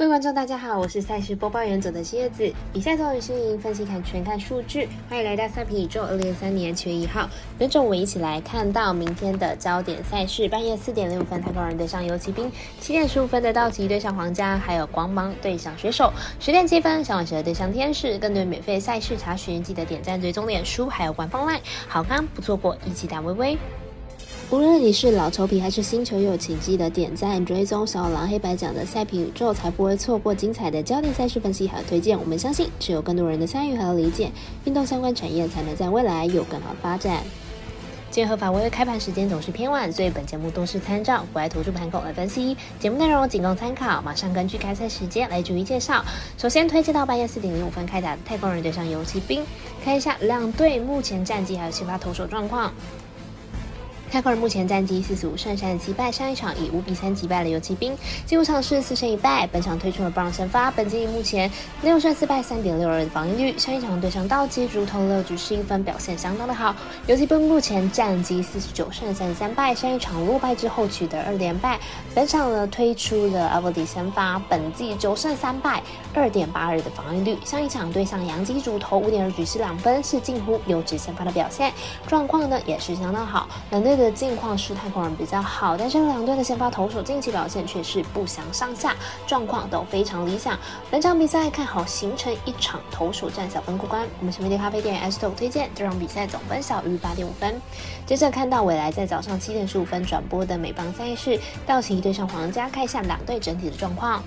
各位观众，大家好，我是赛事播报员佐的蝎子。比赛中于新营分析看全看数据，欢迎来到赛皮宇宙二零二三年七月一号。跟着我们一起来看到明天的焦点赛事：半夜四点零五分，太空人对上游骑兵；七点十五分的道奇对上皇家，还有光芒对上水手；十点七分，小晚蛇对上天使。更多免费赛事查询，记得点赞、追踪脸书，还有官方 LINE，好看不错过，一起打微微。无论你是老球皮还是新球友，请记得点赞、追踪小狼黑白奖的赛评宇宙，才不会错过精彩的焦点赛事分析和推荐。我们相信，只有更多人的参与和理解，运动相关产业才能在未来有更好发展。今日合法微微开盘时间总是偏晚，所以本节目都是参照国外图书盘口来分析。节目内容仅供参考，马上根据开赛时间来逐一介绍。首先推荐到半夜四点零五分开打的太空人对上游骑兵，看一下两队目前战绩还有先发投手状况。泰克尔目前战绩四十五胜三十七败，上一场以五比三击败了游骑兵，进入场是四胜一败。本场推出了布朗先发，本季目前六胜四败，三点六二的防御率。上一场对上道奇，如同六局失一分，表现相当的好。游骑兵目前战绩四十九胜三十三败，上一场落败之后取得二连败。本场呢推出了阿布迪先发，本季九胜三败，二点八二的防御率。上一场对上洋基，主投五点二局失两分，是近乎优质先发的表现，状况呢也是相当好。两队。的近况是太空人比较好，但是两队的先发投手近期表现却是不相上下，状况都非常理想。本场比赛看好形成一场投手战小分过关。我们神秘的咖啡店 S 豆推荐这场比赛总分小于八点五分。接着看到未来在早上七点十五分转播的美邦赛事，道奇对上皇家，看一下两队整体的状况。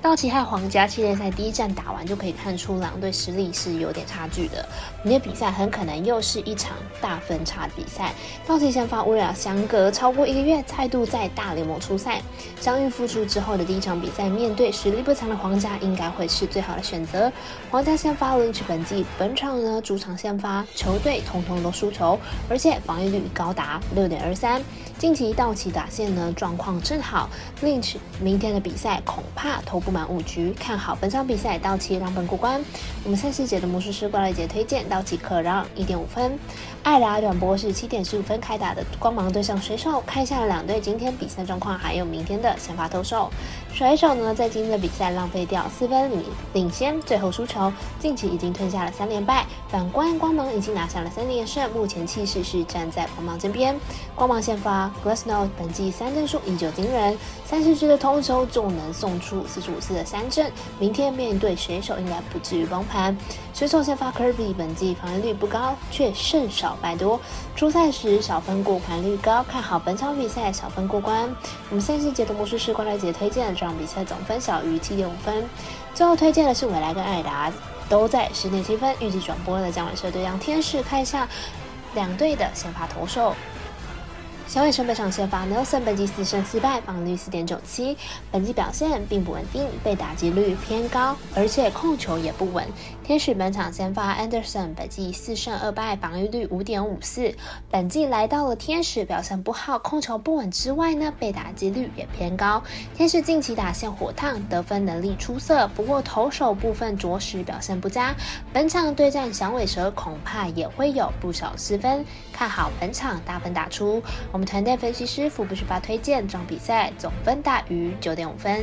道奇和皇家系列赛第一战打完就可以看出两队实力是有点差距的，明天比赛很可能又是一场大分差比赛。道奇先发乌。相隔超过一个月，再度在大联盟出赛。伤愈复出之后的第一场比赛，面对实力不强的皇家，应该会是最好的选择。皇家先发 Lynch 本季本场呢主场先发，球队通通都输球，而且防御率高达六点二三。近期道奇打线呢状况正好，Lynch 明天的比赛恐怕投不满五局，看好本场比赛道奇让本过关。我们赛事节的魔术师挂了一节推荐，道奇可让一点五分。艾拉转播是七点十五分开打的光芒对上水手，看一下两队今天比赛状况，还有明天的先发投手。水手呢在今天的比赛浪费掉四分领领先，最后输球，近期已经吞下了三连败。反观光芒已经拿下了三连胜，目前气势是站在光芒这边。光芒先发 Glassno 本季三振数依旧惊人，三十支的通球就能送出四十五次的三振。明天面对水手应该不至于崩盘。选手先发 Kirby 本季防御率不高，却胜少。败多，出赛时小分过盘率高，看好本场比赛小分过关。我们赛事解读魔术师关来姐推荐的这场比赛总分小于七点五分。最后推荐的是未来跟艾达，都在十点七分，预计转播的将晚社对上天使，看一下两队的先发投手。小尾神本场先发 Nelson 本季四胜四败，防御率四点九七，本季表现并不稳定，被打击率偏高，而且控球也不稳。天使本场先发 Anderson 本季四胜二败，防御率五点五四，本季来到了天使表现不好，控球不稳之外呢，被打击率也偏高。天使近期打线火烫，得分能力出色，不过投手部分着实表现不佳。本场对战响尾蛇，恐怕也会有不少失分。看好本场大分打出。我们团队分析师傅不是发推荐，这场比赛总分大于九点五分。